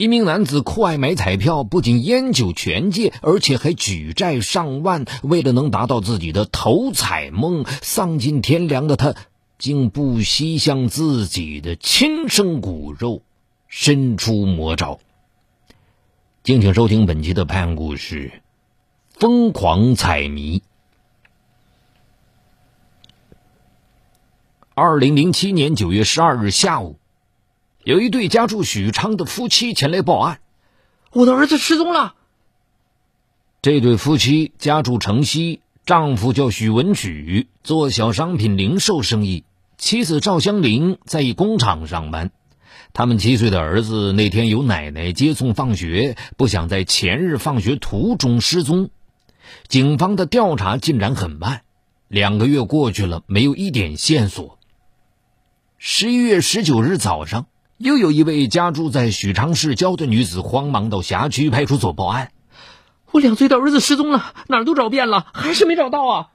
一名男子酷爱买彩票，不仅烟酒全戒，而且还举债上万。为了能达到自己的头彩梦，丧尽天良的他，竟不惜向自己的亲生骨肉伸出魔爪。敬请收听本期的拍案故事《疯狂彩迷》。二零零七年九月十二日下午。有一对家住许昌的夫妻前来报案，我的儿子失踪了。这对夫妻家住城西，丈夫叫许文举，做小商品零售生意；妻子赵香玲在一工厂上班。他们七岁的儿子那天由奶奶接送放学，不想在前日放学途中失踪。警方的调查进展很慢，两个月过去了，没有一点线索。十一月十九日早上。又有一位家住在许昌市郊的女子慌忙到辖区派出所报案：“我两岁的儿子失踪了，哪儿都找遍了，还是没找到啊！”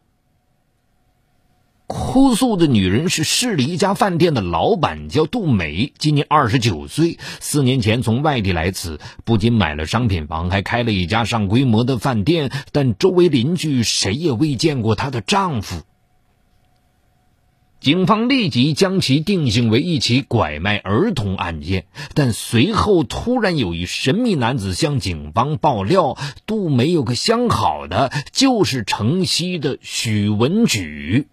哭诉的女人是市里一家饭店的老板，叫杜美，今年二十九岁。四年前从外地来此，不仅买了商品房，还开了一家上规模的饭店。但周围邻居谁也未见过她的丈夫。警方立即将其定性为一起拐卖儿童案件，但随后突然有一神秘男子向警方爆料，杜梅有个相好的，就是城西的许文举。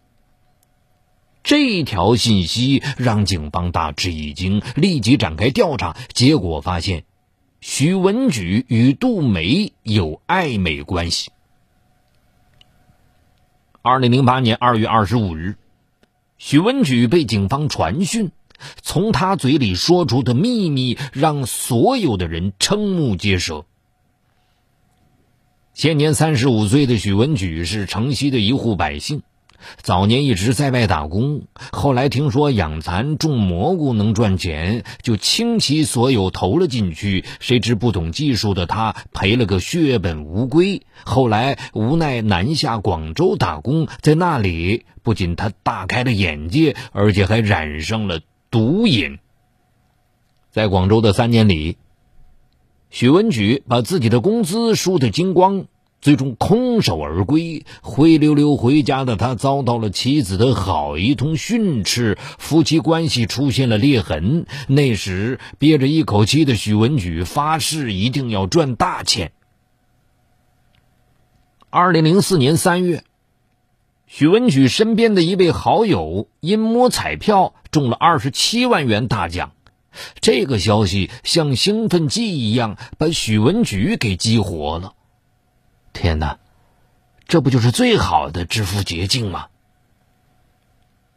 这条信息让警方大吃一惊，立即展开调查，结果发现，许文举与杜梅有暧昧关系。二零零八年二月二十五日。许文举被警方传讯，从他嘴里说出的秘密让所有的人瞠目结舌。现年三十五岁的许文举是城西的一户百姓。早年一直在外打工，后来听说养蚕种蘑菇能赚钱，就倾其所有投了进去。谁知不懂技术的他赔了个血本无归。后来无奈南下广州打工，在那里不仅他大开了眼界，而且还染上了毒瘾。在广州的三年里，许文举把自己的工资输得精光。最终空手而归，灰溜溜回家的他遭到了妻子的好一通训斥，夫妻关系出现了裂痕。那时憋着一口气的许文举发誓一定要赚大钱。二零零四年三月，许文举身边的一位好友因摸彩票中了二十七万元大奖，这个消息像兴奋剂一样把许文举给激活了。天哪，这不就是最好的致富捷径吗？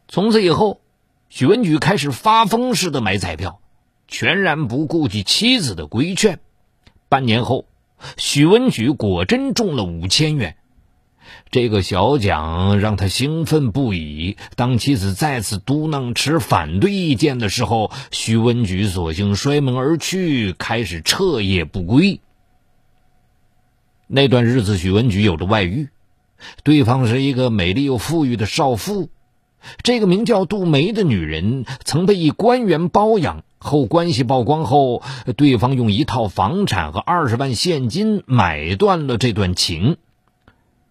从此以后，许文举开始发疯似的买彩票，全然不顾及妻子的规劝。半年后，许文举果真中了五千元，这个小奖让他兴奋不已。当妻子再次嘟囔持反对意见的时候，许文举索性摔门而去，开始彻夜不归。那段日子，许文举有着外遇，对方是一个美丽又富裕的少妇。这个名叫杜梅的女人曾被一官员包养，后关系曝光后，对方用一套房产和二十万现金买断了这段情。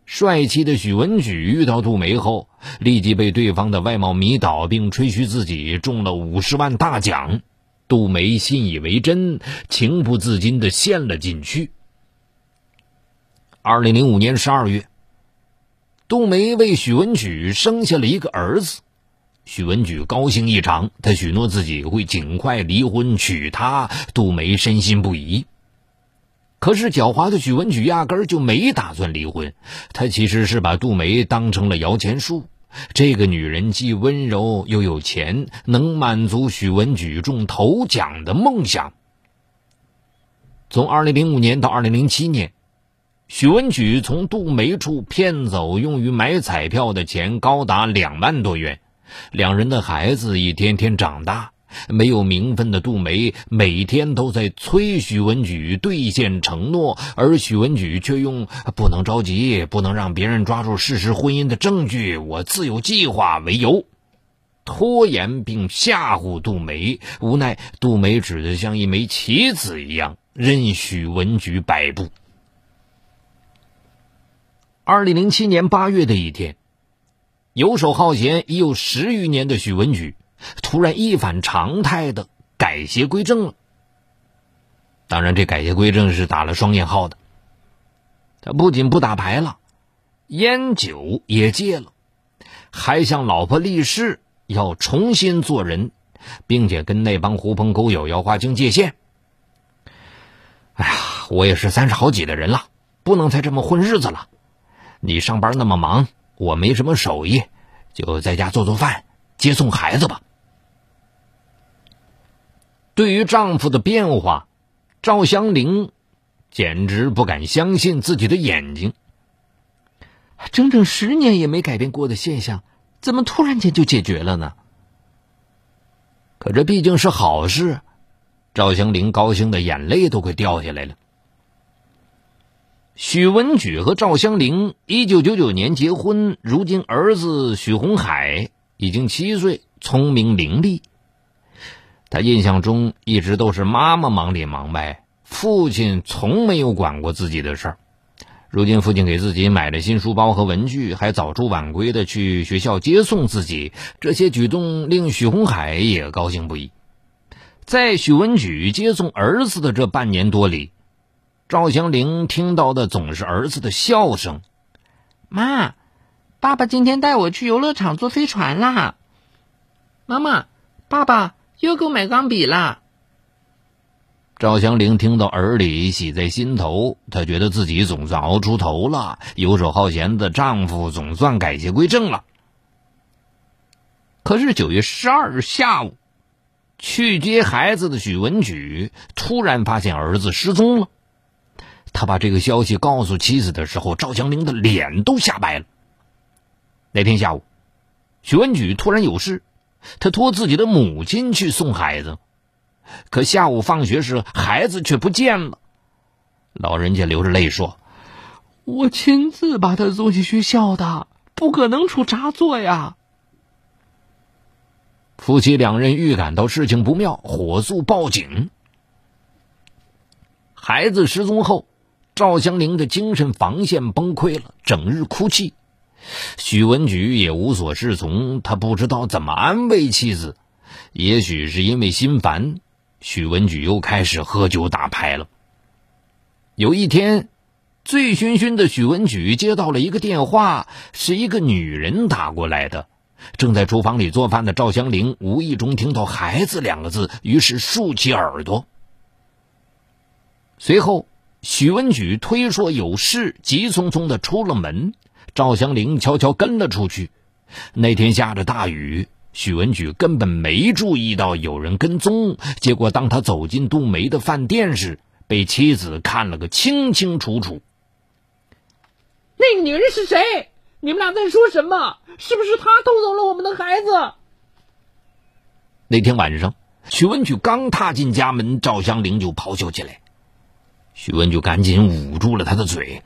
帅气的许文举遇到杜梅后，立即被对方的外貌迷倒，并吹嘘自己中了五十万大奖。杜梅信以为真，情不自禁地陷了进去。二零零五年十二月，杜梅为许文举生下了一个儿子，许文举高兴异常，他许诺自己会尽快离婚娶她。杜梅深信不疑。可是狡猾的许文举压根儿就没打算离婚，他其实是把杜梅当成了摇钱树。这个女人既温柔又有钱，能满足许文举中头奖的梦想。从二零零五年到二零零七年。许文举从杜梅处骗走用于买彩票的钱高达两万多元，两人的孩子一天天长大。没有名分的杜梅每天都在催许文举兑现承诺，而许文举却用“不能着急，不能让别人抓住事实婚姻的证据，我自有计划”为由，拖延并吓唬杜梅，无奈杜梅只得像一枚棋子一样任许文举摆布。二零零七年八月的一天，游手好闲已有十余年的许文举，突然一反常态的改邪归正了。当然，这改邪归正是打了双引号的。他不仅不打牌了，烟酒也戒了，还向老婆立誓要重新做人，并且跟那帮狐朋狗友要划清界限。哎呀，我也是三十好几的人了，不能再这么混日子了。你上班那么忙，我没什么手艺，就在家做做饭，接送孩子吧。对于丈夫的变化，赵香玲。简直不敢相信自己的眼睛！整整十年也没改变过的现象，怎么突然间就解决了呢？可这毕竟是好事，赵香玲高兴的眼泪都快掉下来了。许文举和赵香玲一九九九年结婚，如今儿子许红海已经七岁，聪明伶俐。他印象中一直都是妈妈忙里忙外。父亲从没有管过自己的事儿，如今父亲给自己买了新书包和文具，还早出晚归的去学校接送自己，这些举动令许红海也高兴不已。在许文举接送儿子的这半年多里，赵祥玲听到的总是儿子的笑声：“妈，爸爸今天带我去游乐场坐飞船啦！妈妈，爸爸又给我买钢笔啦！”赵祥玲听到耳里，喜在心头。她觉得自己总算熬出头了，游手好闲的丈夫总算改邪归正了。可是九月十二日下午，去接孩子的许文举突然发现儿子失踪了。他把这个消息告诉妻子的时候，赵香玲的脸都吓白了。那天下午，许文举突然有事，他托自己的母亲去送孩子。可下午放学时，孩子却不见了。老人家流着泪说：“我亲自把他送去学校的，不可能出差错呀。”夫妻两人预感到事情不妙，火速报警。孩子失踪后，赵香玲的精神防线崩溃了，整日哭泣。许文举也无所适从，他不知道怎么安慰妻子。也许是因为心烦。许文举又开始喝酒打牌了。有一天，醉醺醺的许文举接到了一个电话，是一个女人打过来的。正在厨房里做饭的赵香玲无意中听到“孩子”两个字，于是竖起耳朵。随后，许文举推说有事，急匆匆的出了门。赵香玲悄悄跟了出去。那天下着大雨。许文举根本没注意到有人跟踪，结果当他走进杜梅的饭店时，被妻子看了个清清楚楚。那个女人是谁？你们俩在说什么？是不是她偷走了我们的孩子？那天晚上，许文举刚踏进家门，赵香玲就咆哮起来。许文举赶紧捂住了他的嘴：“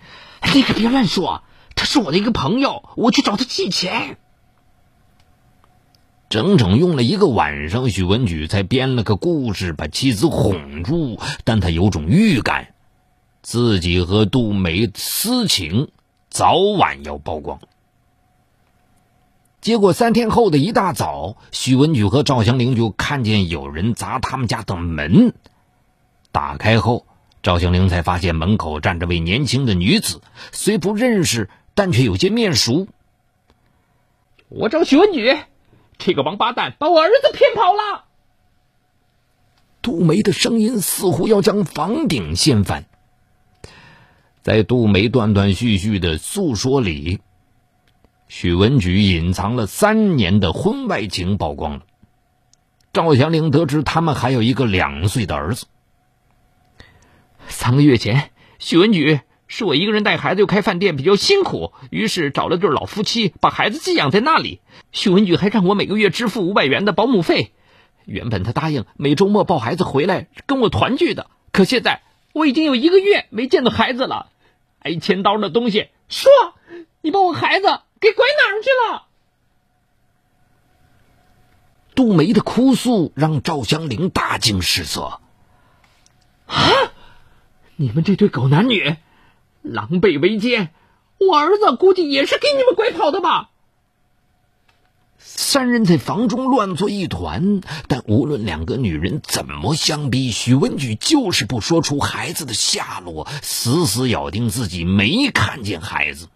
你可别乱说，他是我的一个朋友，我去找他借钱。”整整用了一个晚上，许文举才编了个故事把妻子哄住。但他有种预感，自己和杜梅私情早晚要曝光。结果三天后的一大早，许文举和赵香玲就看见有人砸他们家的门。打开后，赵香玲才发现门口站着位年轻的女子，虽不认识，但却有些面熟。我找许文举。这个王八蛋把我儿子骗跑了。杜梅的声音似乎要将房顶掀翻。在杜梅断断续续的诉说里，许文举隐藏了三年的婚外情曝光了。赵祥玲得知他们还有一个两岁的儿子。三个月前，许文举。是我一个人带孩子又开饭店比较辛苦，于是找了对老夫妻把孩子寄养在那里。许文举还让我每个月支付五百元的保姆费。原本他答应每周末抱孩子回来跟我团聚的，可现在我已经有一个月没见到孩子了。挨千刀的东西，说你把我孩子给拐哪儿去了？杜梅的哭诉让赵香玲大惊失色。啊！你们这对狗男女，狼狈为奸！我儿子估计也是给你们拐跑的吧？三人在房中乱作一团，但无论两个女人怎么相逼，许文举就是不说出孩子的下落，死死咬定自己没看见孩子。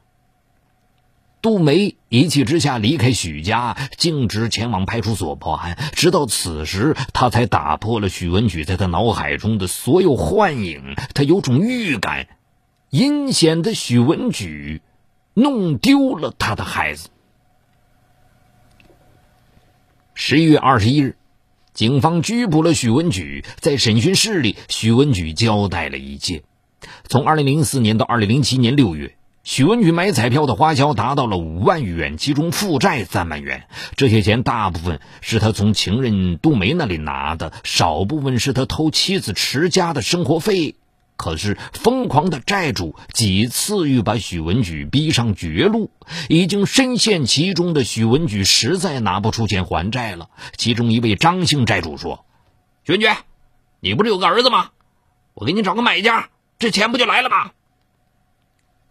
杜梅一气之下离开许家，径直前往派出所报案。直到此时，他才打破了许文举在他脑海中的所有幻影。他有种预感，阴险的许文举弄丢了他的孩子。十一月二十一日，警方拘捕了许文举。在审讯室里，许文举交代了一切：从二零零四年到二零零七年六月。许文举买彩票的花销达到了五万余元，其中负债三万元。这些钱大部分是他从情人杜梅那里拿的，少部分是他偷妻子持家的生活费。可是，疯狂的债主几次欲把许文举逼上绝路，已经深陷其中的许文举实在拿不出钱还债了。其中一位张姓债主说：“许文举，你不是有个儿子吗？我给你找个买家，这钱不就来了吗？”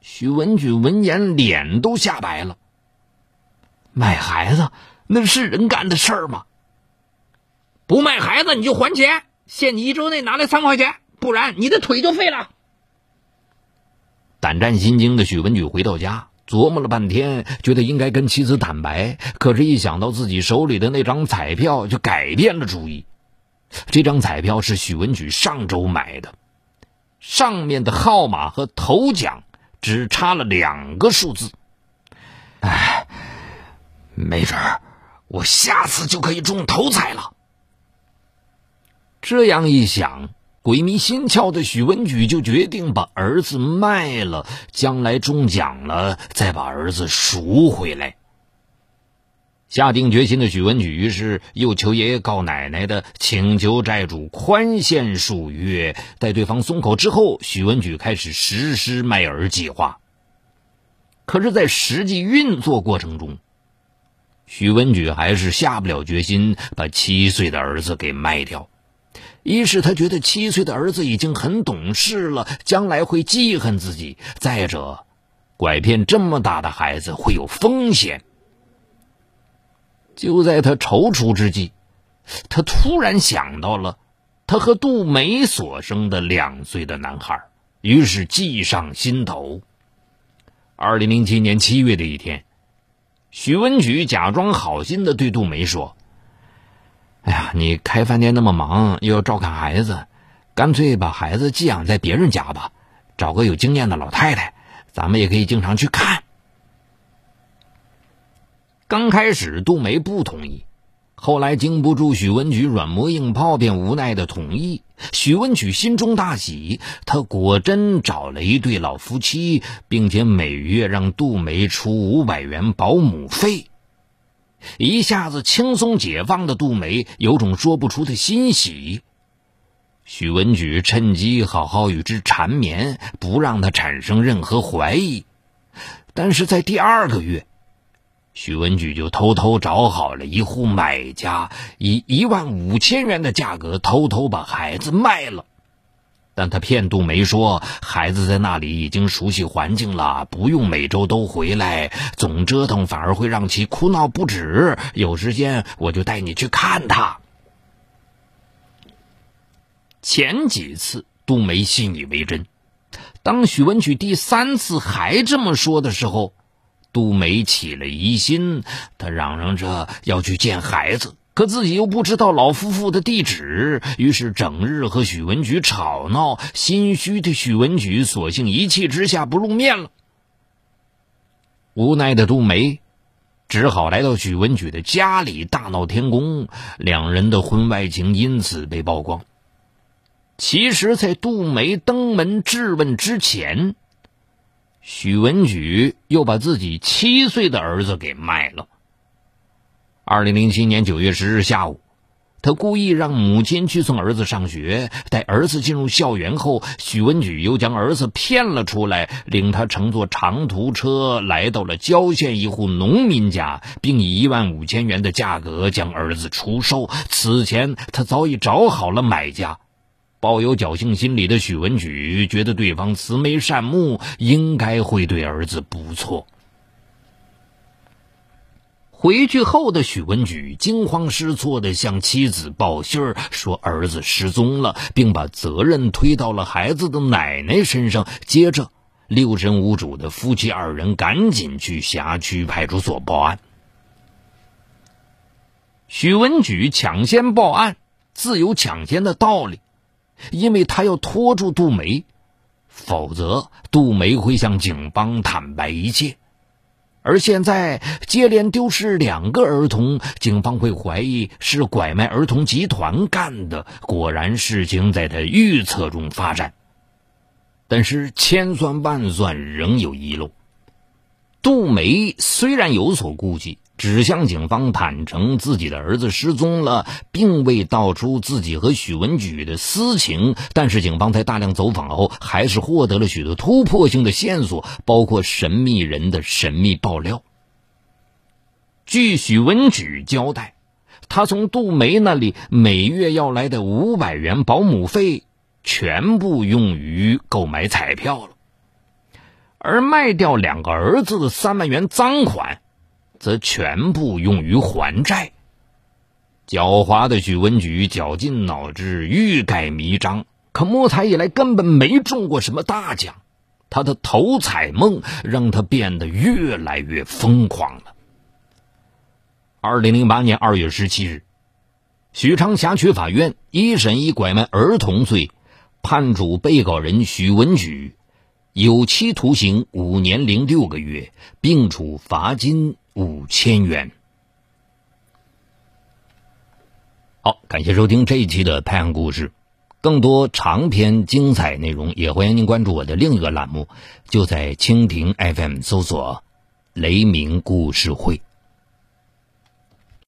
许文举闻言，脸都吓白了。卖孩子，那是人干的事儿吗？不卖孩子你就还钱，限你一周内拿来三块钱，不然你的腿就废了。胆战心惊的许文举回到家，琢磨了半天，觉得应该跟妻子坦白，可是，一想到自己手里的那张彩票，就改变了主意。这张彩票是许文举上周买的，上面的号码和头奖。只差了两个数字，哎，没准儿我下次就可以中头彩了。这样一想，鬼迷心窍的许文举就决定把儿子卖了，将来中奖了再把儿子赎回来。下定决心的许文举于是又求爷爷告奶奶的，请求债主宽限数月。待对方松口之后，许文举开始实施卖儿计划。可是，在实际运作过程中，许文举还是下不了决心把七岁的儿子给卖掉。一是他觉得七岁的儿子已经很懂事了，将来会记恨自己；再者，拐骗这么大的孩子会有风险。就在他踌躇之际，他突然想到了他和杜梅所生的两岁的男孩，于是计上心头。二零零七年七月的一天，许文举假装好心的对杜梅说：“哎呀，你开饭店那么忙，又要照看孩子，干脆把孩子寄养在别人家吧，找个有经验的老太太，咱们也可以经常去看。”刚开始，杜梅不同意，后来经不住许文举软磨硬泡，便无奈的同意。许文举心中大喜，他果真找了一对老夫妻，并且每月让杜梅出五百元保姆费。一下子轻松解放的杜梅有种说不出的欣喜。许文举趁机好好与之缠绵，不让他产生任何怀疑。但是在第二个月。许文举就偷偷找好了一户买家，以一万五千元的价格偷偷把孩子卖了。但他骗杜梅说，孩子在那里已经熟悉环境了，不用每周都回来，总折腾反而会让其哭闹不止。有时间我就带你去看他。前几次杜梅信以为真，当许文举第三次还这么说的时候。杜梅起了疑心，她嚷嚷着要去见孩子，可自己又不知道老夫妇的地址，于是整日和许文举吵闹。心虚的许文举索性一气之下不露面了。无奈的杜梅只好来到许文举的家里大闹天宫，两人的婚外情因此被曝光。其实，在杜梅登门质问之前。许文举又把自己七岁的儿子给卖了。二零零七年九月十日下午，他故意让母亲去送儿子上学，待儿子进入校园后，许文举又将儿子骗了出来，领他乘坐长途车来到了郊县一户农民家，并以一万五千元的价格将儿子出售。此前他早已找好了买家。抱有侥幸心理的许文举觉得对方慈眉善目，应该会对儿子不错。回去后的许文举惊慌失措地向妻子报信儿，说儿子失踪了，并把责任推到了孩子的奶奶身上。接着，六神无主的夫妻二人赶紧去辖区派出所报案。许文举抢先报案，自有抢先的道理，因为他要拖住杜梅，否则杜梅会向警方坦白一切。而现在接连丢失两个儿童，警方会怀疑是拐卖儿童集团干的。果然，事情在他预测中发展。但是千算万算，仍有遗漏。杜梅虽然有所顾忌。只向警方坦诚自己的儿子失踪了，并未道出自己和许文举的私情。但是警方在大量走访后，还是获得了许多突破性的线索，包括神秘人的神秘爆料。据许文举交代，他从杜梅那里每月要来的五百元保姆费，全部用于购买彩票了，而卖掉两个儿子的三万元赃款。则全部用于还债。狡猾的许文举绞尽脑汁，欲盖弥彰，可摸彩以来根本没中过什么大奖。他的头彩梦让他变得越来越疯狂了。二零零八年二月十七日，许昌辖区法院一审以拐卖儿童罪，判处被告人许文举有期徒刑五年零六个月，并处罚金。五千元。好，感谢收听这一期的《太阳故事》，更多长篇精彩内容，也欢迎您关注我的另一个栏目，就在蜻蜓 FM 搜索“雷鸣故事会”。